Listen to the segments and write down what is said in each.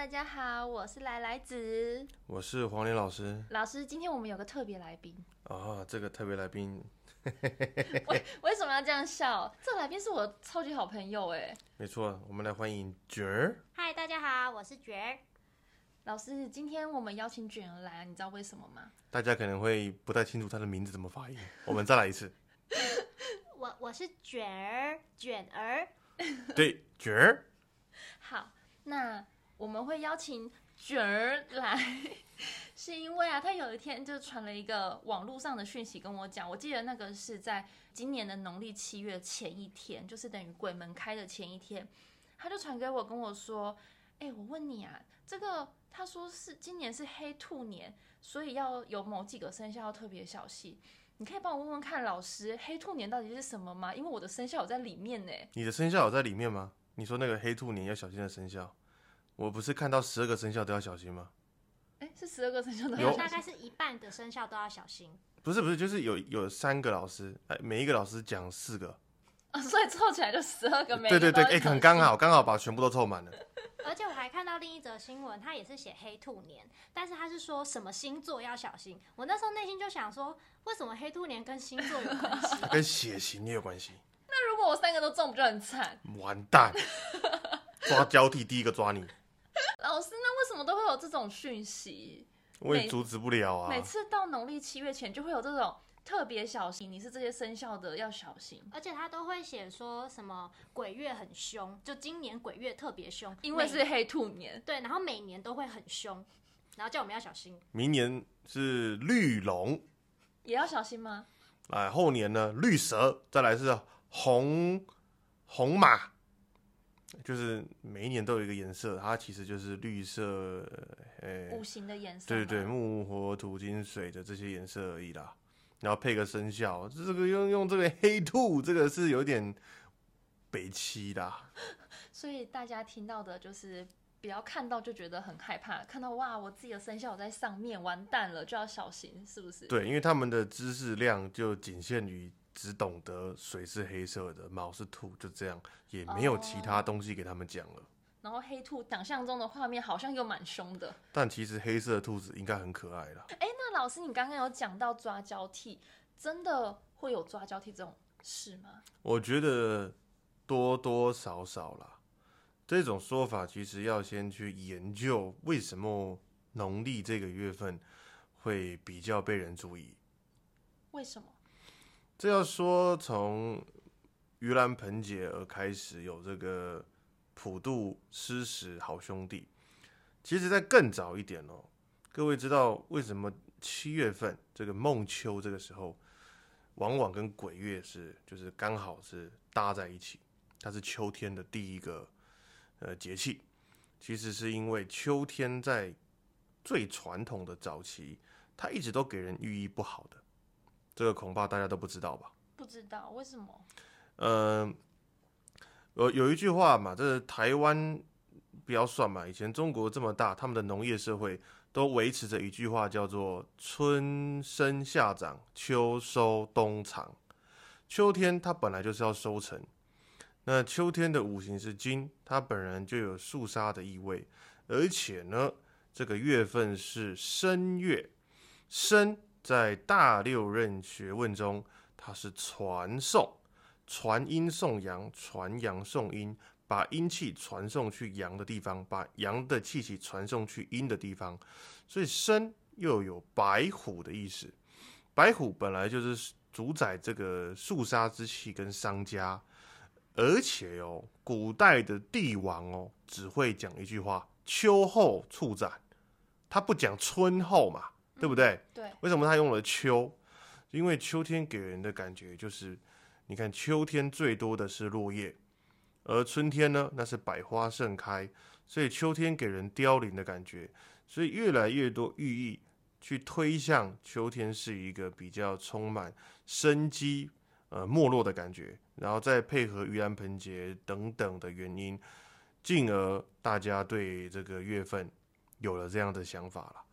大家好，我是来来子我是黄连老师老师。今天我们有个特别来宾，啊，这个特别来宾，为为什么要这样笑？这个来宾是我超级好朋友哎。没错，我们来欢迎卷儿。嗨，大家好，我是卷儿。老师，今天我们邀请卷儿来，你知道为什么吗？大家可能会不太清楚他的名字怎么发音，我们再来一次。我我是卷儿，卷儿。对，卷儿，好，那我们会邀请卷儿来，是因为啊，他有一天就传了一个网络上的讯息跟我讲，我记得那个是在今年的农历七月前一天，就是等于鬼门开的前一天，他就传给我跟我说，哎、我问你啊，这个他说是今年是黑兔年，所以要有某几个生肖要特别小心。你可以帮我问问看，老师，黑兔年到底是什么吗？因为我的生肖有在里面呢。你的生肖有在里面吗？你说那个黑兔年要小心的生肖，我不是看到十二个生肖都要小心吗？哎，是十二个生肖都有要小心。大概是一半的生肖都要小心。不是不是，就是有有三个老师，哎，每一个老师讲四个，啊，所以凑起来就十二个，每对对对，哎。很刚好，刚好把全部都凑满了。而且我还看到另一则新闻，他也是写黑兔年，但是他是说什么星座要小心。我那时候内心就想说，为什么黑兔年跟星座有关系？跟血型也有关系。那如果我三个都中，不就很惨？完蛋，抓交替，第一个抓你，老师，那为什么都会有这种讯息？我也阻止不了啊。每次到农历七月前，就会有这种特别小心，你是这些生肖的要小心，而且他都会写说什么鬼月很凶，就今年鬼月特别凶，因为是黑兔年。对，然后每年都会很凶，然后叫我们要小心。明年是绿龙，也要小心吗？哎，后年呢绿蛇，再来是红红马，就是每一年都有一个颜色，它其实就是绿色，呃、五行的颜色。对对，。木火土金水的这些颜色而已啦。然后配个生肖，这个用用这个黑兔，这个是有点北七啦。所以大家听到的就是。不要看到就觉得很害怕，看到哇，我自己的生肖有在上面，完蛋了，就要小心，是不是？对，因为他们的知识量就仅限于只懂得水是黑色的，毛是兔，就这样，也没有其他东西给他们讲了。然后黑兔想象中的画面好像又蛮凶的。但其实黑色的兔子应该很可爱啦。哎，那老师，你刚刚有讲到抓交替，真的会有抓交替这种事吗？我觉得多多少少啦，这种说法其实要先去研究为什么农历这个月份会比较被人注意。为什么？这要说从盂兰盆节而开始有这个普渡施食好兄弟，其实在更早一点哦、各位知道为什么七月份这个孟秋这个时候，往往跟鬼月是就是刚好是搭在一起，它是秋天的第一个呃节气，其实是因为秋天在最传统的早期，它一直都给人寓意不好的。这个恐怕大家都不知道吧？不知道为什么？呃，有有一句话嘛，这是台湾不要算嘛，以前中国这么大，他们的农业社会都维持着一句话，叫做“春生夏长，秋收冬藏”。秋天它本来就是要收成，那秋天的五行是金，它本人就有肃杀的意味，而且呢，这个月份是申月，申在大六壬学问中，它是传送。传阴送阳，传阳送阴，把阴气传送去阳的地方，把阳的气息传送去阴的地方。所以生又有白虎的意思，白虎本来就是主宰这个肃杀之气跟商家，而且哦，古代的帝王哦，只会讲一句话：秋后处斩，他不讲春后嘛，对不对？对，为什么他用了秋？因为秋天给人的感觉就是，你看秋天最多的是落叶，而春天呢，那是百花盛开，所以秋天给人凋零的感觉，所以越来越多寓意去推向秋天是一个比较充满生机、呃没落的感觉，然后再配合盂兰盆节等等的原因，进而大家对这个月份有了这样的想法了，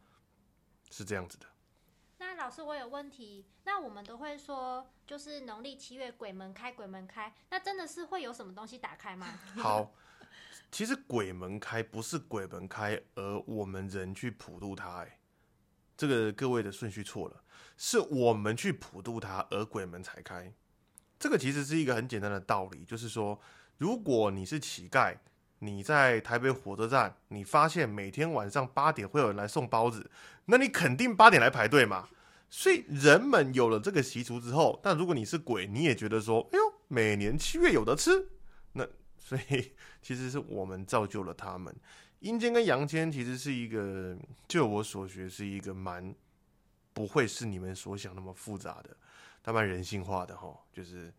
是这样子的。那老师，我有问题。那我们都会说，就是农历七月鬼门开，鬼门开。那真的是会有什么东西打开吗？好，其实鬼门开不是鬼门开，而我们人去普渡它，哎，这个各位的顺序错了，是我们去普渡它，而鬼门才开。这个其实是一个很简单的道理，就是说，如果你是乞丐，你在台北火车站，你发现每天晚上八点会有人来送包子，那你肯定八点来排队嘛。所以人们有了这个习俗之后，但如果你是鬼，你也觉得说，哎呦，每年七月有得吃，那所以。其实是我们造就了他们。阴间跟阳间其实是一个，就我所学是一个蛮不会是你们所想那么复杂的，他蛮人性化的哈。就是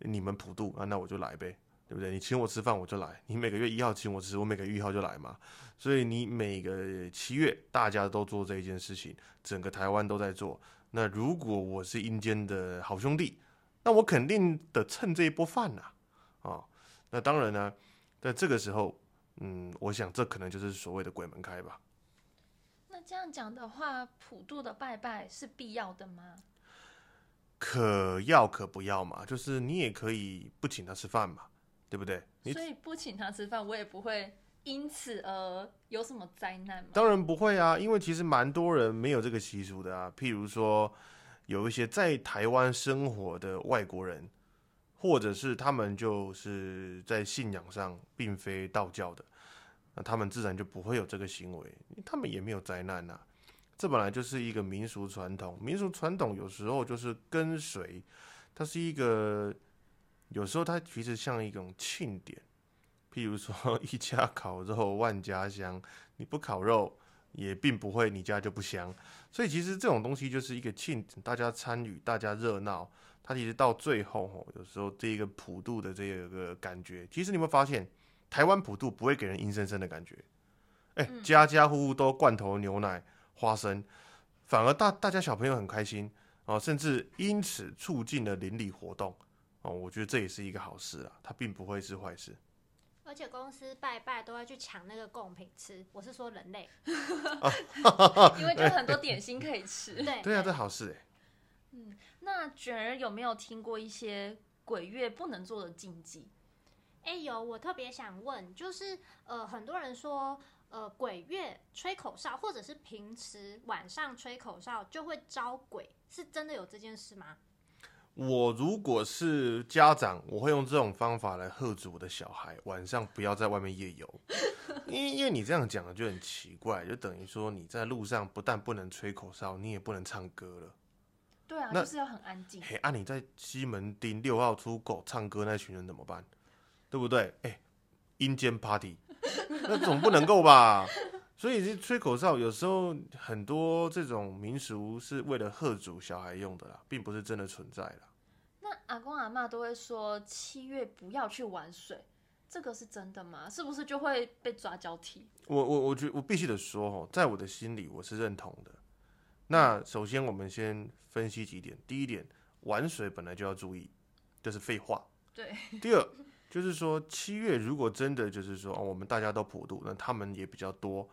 你们普渡啊，那我就来呗，对不对？你请我吃饭我就来，你每个月一号请我吃，我每个月一号就来嘛。所以你每个七月大家都做这一件事情，整个台湾都在做。那如果我是阴间的好兄弟，那我肯定得蹭这一波饭呐，啊，那当然呢。在这个时候，嗯，我想这可能就是所谓的鬼门开吧。那这样讲的话，普渡的拜拜是必要的吗？可要可不要嘛，就是你也可以不请他吃饭嘛，对不对？所以不请他吃饭，我也不会因此而有什么灾难吗？当然不会啊，因为其实蛮多人没有这个习俗的啊。譬如说，有一些在台湾生活的外国人。或者是他们就是在信仰上并非道教的，那他们自然就不会有这个行为，他们也没有灾难呐。这本来就是一个民俗传统，民俗传统有时候就是跟随，它是一个，有时候它其实像一种庆典，譬如说 一家烤肉万家香，你不烤肉也并不会你家就不香，所以其实这种东西就是一个庆，大家参与，大家热闹。它其实到最后，吼，有时候这一个普渡的这个感觉，其实你会发现，台湾普渡不会给人阴森森的感觉，哎，家家户户都罐头牛奶、花生，反而大大家小朋友很开心哦，甚至因此促进了邻里活动哦，我觉得这也是一个好事啊，它并不会是坏事。而且公司拜拜都要去抢那个贡品吃，我是说人类，因为就很多点心可以吃，对对啊，这好事哎。嗯，那卷儿有没有听过一些鬼月不能做的禁忌？哎，有，我特别想问，就是呃，很多人说，呃，鬼月吹口哨，或者是平时晚上吹口哨就会招鬼，是真的有这件事吗？我如果是家长，我会用这种方法来喝止我的小孩，晚上不要在外面夜游。因因为你这样讲就很奇怪，就等于说你在路上不但不能吹口哨，你也不能唱歌了。对啊，就是要很安静。嘿，啊，你在西门町六号出口唱歌那群人怎么办？对不对？哎，阴间 party，那总不能够吧？所以这吹口哨有时候很多这种民俗是为了贺主小孩用的啦，并不是真的存在啦。那阿公阿妈都会说七月不要去玩水，这个是真的吗？是不是就会被抓交替？我我我觉我必须得说哦，在我的心里我是认同的。那首先我们先分析几点。第一点，玩水本来就要注意，这是废话。对。第二，就是说七月如果真的就是说哦我们大家都普渡，那他们也比较多。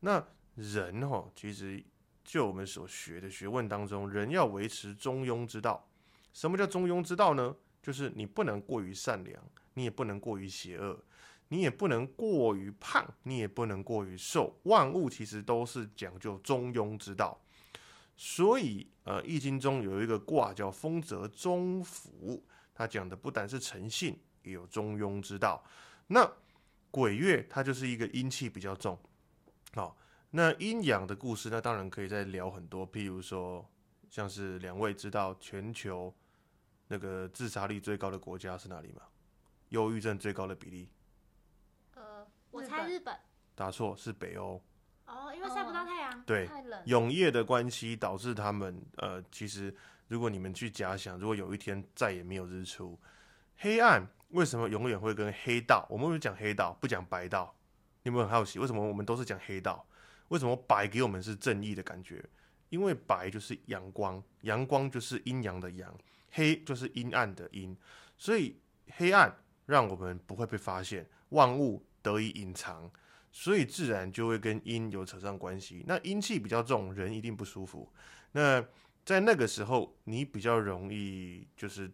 那人哈，其实就我们所学的学问当中，人要维持中庸之道。什么叫中庸之道呢？就是你不能过于善良，你也不能过于邪恶，你也不能过于胖，你也不能过于瘦。万物其实都是讲究中庸之道。所以，呃，《易经》中有一个卦叫丰泽中府，它讲的不单是诚信，也有中庸之道。那鬼月它就是一个阴气比较重，好，那阴阳的故事，那当然可以再聊很多。譬如说，像是两位知道全球那个自杀率最高的国家是哪里吗？忧郁症最高的比例？呃，我猜日本。答错，是北欧。哦，因为晒不到太阳，对，永夜的关系导致他们呃，其实如果你们去假想，如果有一天再也没有日出，黑暗为什么永远会跟黑道？我们会讲黑道，不讲白道。你有没有很好奇，为什么我们都是讲黑道？为什么白给我们是正义的感觉？因为白就是阳光，阳光就是阴阳的阳，黑就是阴暗的阴，所以黑暗让我们不会被发现，万物得以隐藏。所以自然就会跟阴有扯上关系。那阴气比较重，人一定不舒服。那在那个时候，你比较容易就是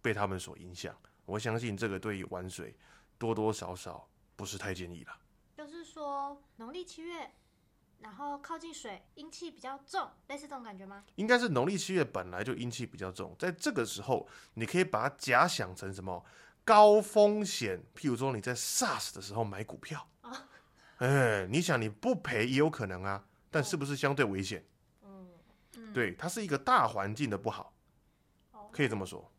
被他们所影响。我相信这个对于玩水多多少少不是太建议了。就是说农历七月，然后靠近水，阴气比较重，类似这种感觉吗？应该是农历七月本来就阴气比较重，在这个时候，你可以把它假想成什么高风险，譬如说你在 SARS 的时候买股票，哎，你想你不赔也有可能啊，但是不是相对危险？嗯，嗯，对，它是一个大环境的不好，哦可以这么说。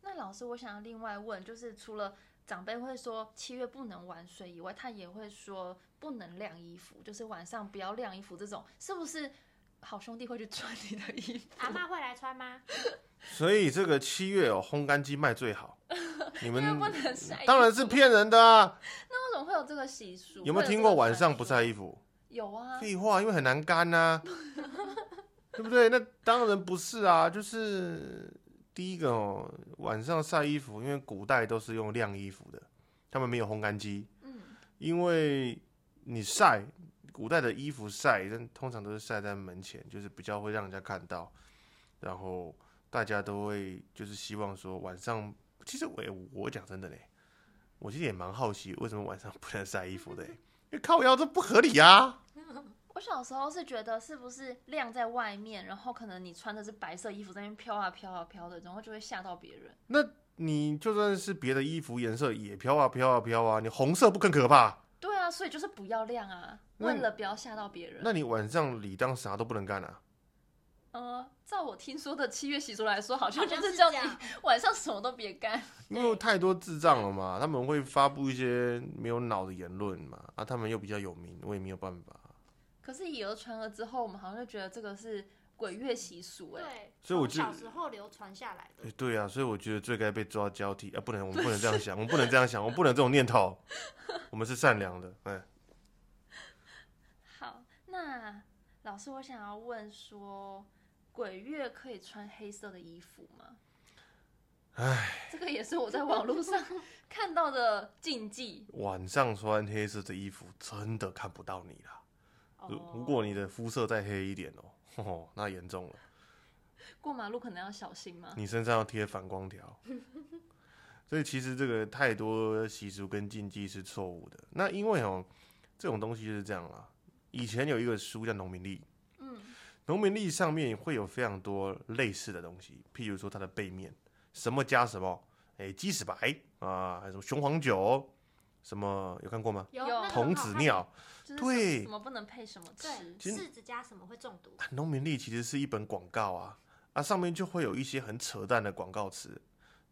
那老师，我想要另外问，就是除了长辈会说七月不能玩水以外，他也会说不能晾衣服，就是晚上不要晾衣服这种，是不是好兄弟会去穿你的衣服？阿妈会来穿吗？所以这个七月哦，烘干机卖最好。你们不能晒当然是骗人的啊！那为什么会有这个习俗？有没有听过晚上不晒衣？服？有啊，废话，因为很难干呐、对不对？那当然不是啊，就是第一个哦，晚上晒衣服，因为古代都是用晾衣服的，他们没有烘干机，嗯，因为你晒古代的衣服晒，但通常都是晒在门前，就是比较会让人家看到，然后大家都会就是希望说晚上，其实我也我讲真的嘞，我其实也蛮好奇为什么晚上不能晒衣服的，因为靠腰这不合理啊。我小时候是觉得是不是晾在外面，然后可能你穿的是白色衣服在那边飘啊飘啊飘的，然后就会吓到别人。那你就算是别的衣服颜色也飘啊飘啊飘啊，你红色不更可怕？对啊，所以就是不要晾啊，那为了不要吓到别人。那你晚上理当啥都不能干啊？呃，照我听说的七月习俗来说，好像就是叫你 晚上什么都别干。因为太多智障了嘛，他们会发布一些没有脑的言论嘛，啊，他们又比较有名，我也没有办法。可是以讹传讹之后，我们好像就觉得这个是鬼月习俗、哎，对，所以我就从小时候流传下来的哎、。对啊，所以我觉得最该被抓交替啊，不能，我们不能这样想，我们不能这样想，我们不能这种念头，我们是善良的，哎，好，那老师，我想要问说，鬼月可以穿黑色的衣服吗？哎，这个也是我在网络上看到的禁忌。晚上穿黑色的衣服真的看不到你啦。如哦如果你的肤色再黑一点哦，吼 吼那严重了。过马路可能要小心吗？你身上要贴反光条。所以其实这个太多习俗跟禁忌是错误的。那因为哦，这种东西就是这样啦。以前有一个书叫《农民历》，嗯，农民历上面会有非常多类似的东西，譬如说它的背面，什么加什么，哎、鸡屎白啊，还有什么雄黄酒，什么有看过吗？有童子尿，就是对什么不能配什么吃。对，柿子加什么会中毒？农民力其实是一本广告啊，啊，上面就会有一些很扯淡的广告词。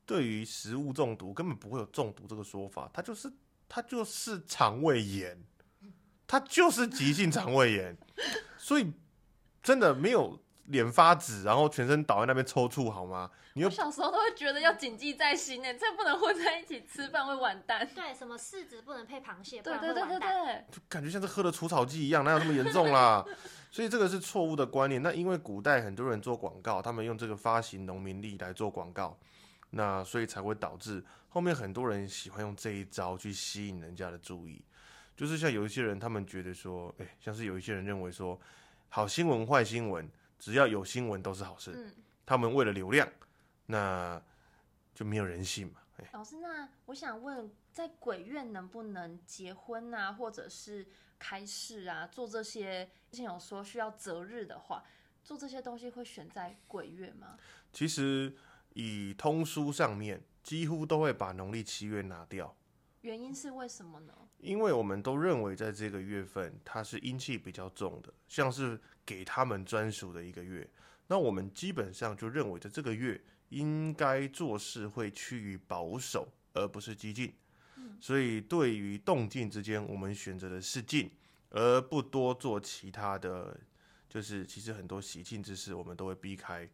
对于食物中毒，根本不会有中毒这个说法，它就是它就是肠胃炎，它就是急性肠胃炎，所以真的没有脸发紫，然后全身倒在那边抽搐好吗？你又我小时候都会觉得要谨记在心呢，这不能混在一起吃饭会完蛋。对，什么柿子不能配螃蟹，不对然会对对就感觉像是喝了除草剂一样，哪有那么严重啦？所以这个是错误的观念。那因为古代很多人做广告，他们用这个发行农民历来做广告，那所以才会导致后面很多人喜欢用这一招去吸引人家的注意。就是像有一些人，他们觉得说，哎、像是有一些人认为说，好新闻、坏新闻，只要有新闻都是好事。嗯，他们为了流量，那就没有人性嘛。哎、老师，那我想问，在鬼月能不能结婚啊，或者是开市啊，做这些？之前有说需要择日的话，做这些东西会选在鬼月吗？其实以通书上面几乎都会把农历七月拿掉，原因是为什么呢？因为我们都认为在这个月份它是阴气比较重的，像是给他们专属的一个月。那我们基本上就认为在这个月应该做事会趋于保守，而不是激进。所以对于动静之间，我们选择的是静，而不多做其他的。就是其实很多喜庆之事，我们都会避开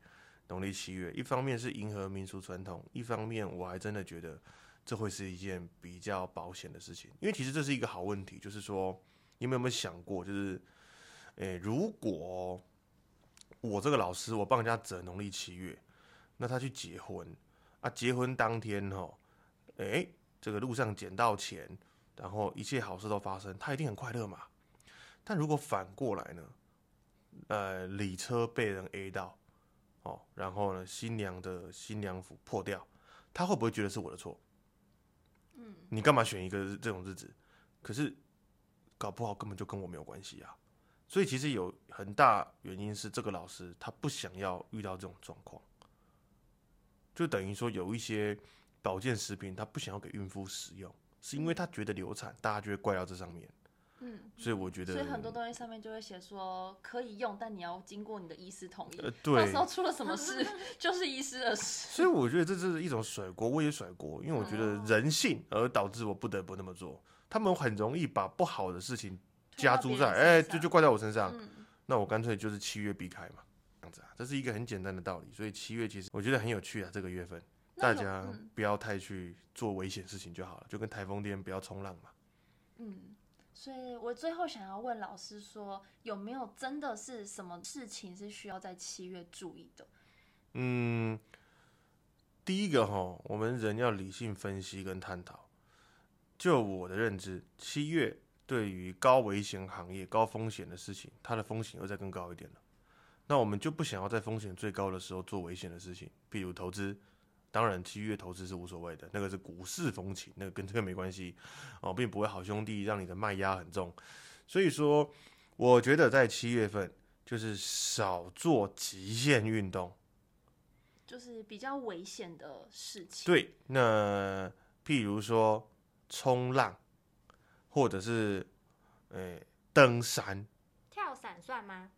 农历七月。一方面是迎合民俗传统，一方面我还真的觉得这会是一件比较保险的事情。因为其实这是一个好问题，就是说你们有没有想过，就是诶、如果我这个老师我帮人家整农历七月，那他去结婚啊，结婚当天哈，诶、这个路上捡到钱，然后一切好事都发生，他一定很快乐嘛。但如果反过来呢？呃，礼车被人 A 到，哦，然后呢，新娘的新娘服破掉，他会不会觉得是我的错？嗯，你干嘛选一个这种日子？可是搞不好根本就跟我没有关系啊。所以其实有很大原因是这个老师他不想要遇到这种状况，就等于说有一些保健食品他不想要给孕妇使用，是因为他觉得流产，大家就会怪到这上面。嗯，所以我觉得，所以很多东西上面就会写说可以用，但你要经过你的医师同意。呃对到时候出了什么事，就是医师的事。所以我觉得这是一种甩锅，我也甩锅，因为我觉得人性而导致我不得不那么做。他们很容易把不好的事情加诸在，哎、就就怪在我身上。嗯那我干脆就是七月避开嘛，这样子啊，这是一个很简单的道理。所以七月其实我觉得很有趣啊，这个月份大家嗯不要太去做危险事情就好了，就跟台风天不要冲浪嘛。嗯，所以我最后想要问老师说，有没有真的是什么事情是需要在七月注意的？嗯，第一个哈，我们人要理性分析跟探讨。就我的认知，七月对于高危险行业、高风险的事情，它的风险又再更高一点了。那我们就不想要在风险最高的时候做危险的事情，譬如投资。当然，七月投资是无所谓的，那个是股市风情，那个跟这个没关系哦，并不会好兄弟让你的卖压很重。所以说，我觉得在七月份就是少做极限运动。就是比较危险的事情。对，那譬如说冲浪，或者是诶、登山、跳伞算吗？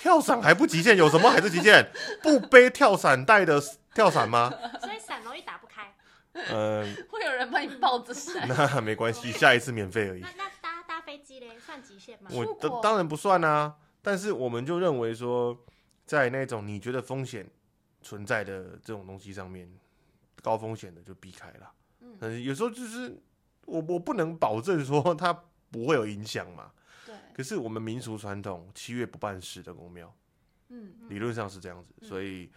跳伞还不极限，有什么还是极限？不背跳伞带的跳伞吗？所以伞容易打不开。嗯、会有人帮你抱着伞。那没关系，下一次免费而已那。那搭搭飞机嘞，算极限吗？我当当然不算啊，但是我们就认为说，在那种你觉得风险存在的这种东西上面，高风险的就避开了。嗯但是有时候就是我我不能保证说它不会有影响嘛。对，可是我们民俗传统，七月不办事的公庙，嗯理论上是这样子，嗯。所以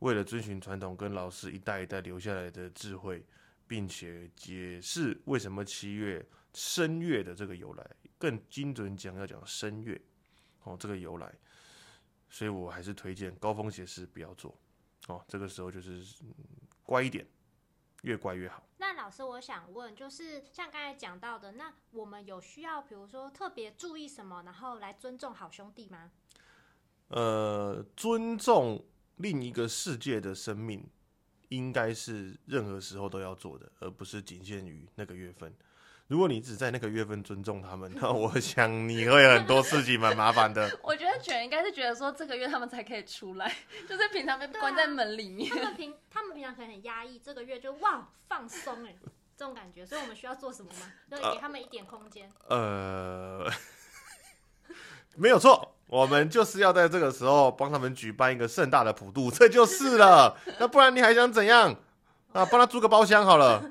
为了遵循传统，跟老师一代一代留下来的智慧，并且解释为什么七月申月的这个由来，更精准讲要讲申月哦这个由来，所以我还是推荐高风险事不要做哦，这个时候就是、嗯乖一点，越乖越好。老师，我想问，就是像刚才讲到的，那我们有需要，比如说特别注意什么，然后来尊重好兄弟吗？呃，尊重另一个世界的生命，应该是任何时候都要做的，而不是仅限于那个月份。如果你只在那个月份尊重他们，那我想你会很多事情蛮麻烦的。我觉得卷应该是觉得说这个月他们才可以出来，就是平常被关在门里面。他们平他们平常可能很压抑，这个月就哇放松哎，这种感觉，所以我们需要做什么吗？就给他们一点空间。呃，没有错，我们就是要在这个时候帮他们举办一个盛大的普渡，这就是了。那不然你还想怎样？啊，帮他租个包厢好了。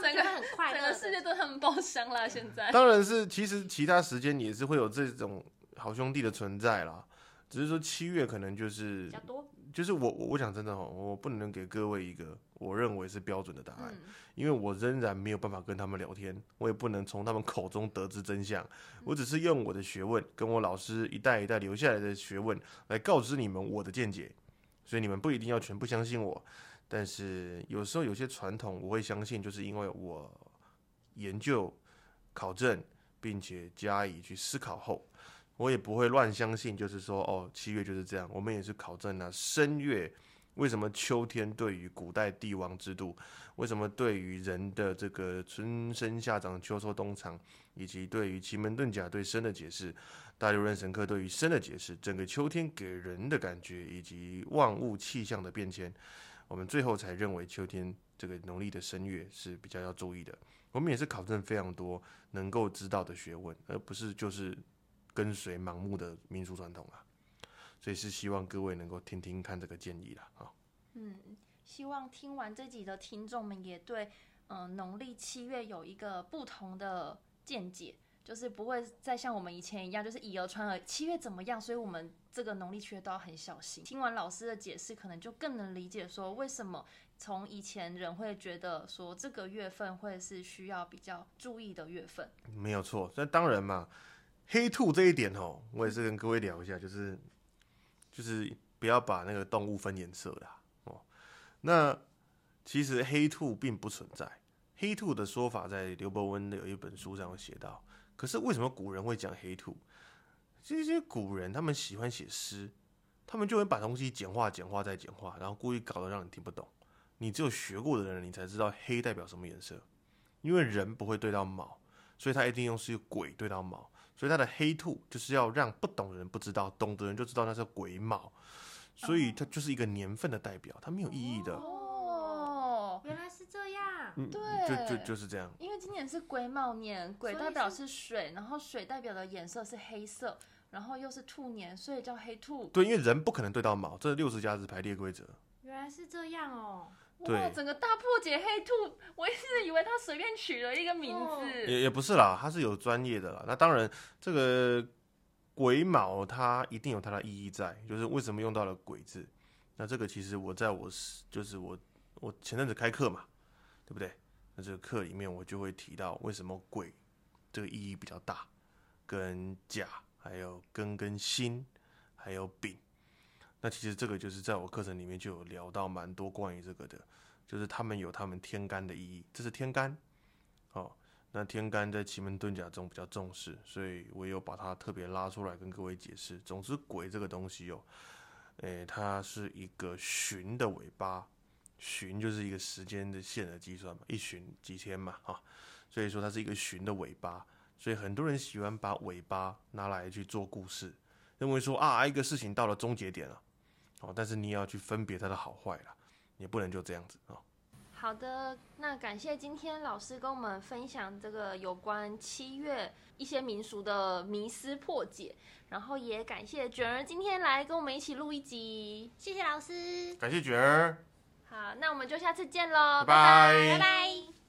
所以他们包厢啦，现在。当然是，其实其他时间也是会有这种好兄弟的存在啦。只是说七月可能就是比较多，就是我我我讲真的哦，我不能给各位一个我认为是标准的答案，嗯，因为我仍然没有办法跟他们聊天，我也不能从他们口中得知真相。我只是用我的学问，跟我老师一代一代留下来的学问来告知你们我的见解，所以你们不一定要全部相信我。但是有时候有些传统我会相信，就是因为我研究、考证，并且加以去思考后，我也不会乱相信，就是说哦，七月就是这样。我们也是考证啊，申月为什么秋天对于古代帝王制度，为什么对于人的这个春生夏长秋收冬藏，以及对于奇门遁甲对生的解释，大六壬神课对于生的解释，整个秋天给人的感觉，以及万物气象的变迁，我们最后才认为秋天这个农历的申月是比较要注意的。我们也是考证非常多能够知道的学问，而不是就是跟随盲目的民俗传统啊。所以是希望各位能够听听看这个建议啦啊。嗯，希望听完这集的听众们也对，嗯、农历七月有一个不同的见解，就是不会再像我们以前一样，就是以讹传讹，七月怎么样，所以我们这个农历七月都要很小心。听完老师的解释，可能就更能理解说为什么从以前人会觉得说这个月份会是需要比较注意的月份。没有错，那当然嘛，黑兔这一点哦，我也是跟各位聊一下，就是就是不要把那个动物分颜色啦哦。那其实黑兔并不存在，黑兔的说法在刘伯温的有一本书上有写到。可是为什么古人会讲黑兔？这些古人他们喜欢写诗，他们就会把东西简化、简化再简化，然后故意搞得让你听不懂。你只有学过的人，你才知道黑代表什么颜色。因为人不会对到卯，所以他一定用是鬼对到卯，所以他的黑兔就是要让不懂的人不知道，懂的人就知道那是鬼卯，所以它就是一个年份的代表，它没有意义的。哦，原来是这样。嗯，对就就就是这样。因为今年是癸卯年，癸代表是是水，然后水代表的颜色是黑色，然后又是兔年，所以叫黑兔。对，因为人不可能对到卯，这六十家子排列规则。原来是这样哦。哇，对整个大破解黑兔，我一直以为他随便取了一个名哦字。也也不是啦，他是有专业的啦。那当然，这个鬼卯它一定有它的意义在，就是为什么用到了鬼字。那这个其实我在我是就是我我前阵子开课嘛，对不对？那这个课里面我就会提到为什么鬼这个意义比较大，跟甲还有庚跟辛还有丙。那其实这个就是在我课程里面就有聊到蛮多关于这个的，就是他们有他们天干的意义，这是天干，哦，那天干在奇门遁甲中比较重视，所以我有把它特别拉出来跟各位解释。总之，鬼这个东西哦，诶、它是一个旬的尾巴，旬就是一个时间的线的计算嘛，一旬几天嘛，哈、所以说它是一个旬的尾巴，所以很多人喜欢把尾巴拿来去做故事，认为说啊，一个事情到了终结点了，哦，但是你也要去分别它的好坏啦，也不能就这样子好的，那感谢今天老师跟我们分享这个有关七月一些民俗的迷思破解，然后也感谢卷儿今天来跟我们一起录一集。谢谢老师，感谢卷儿。好，那我们就下次见喽，拜拜拜拜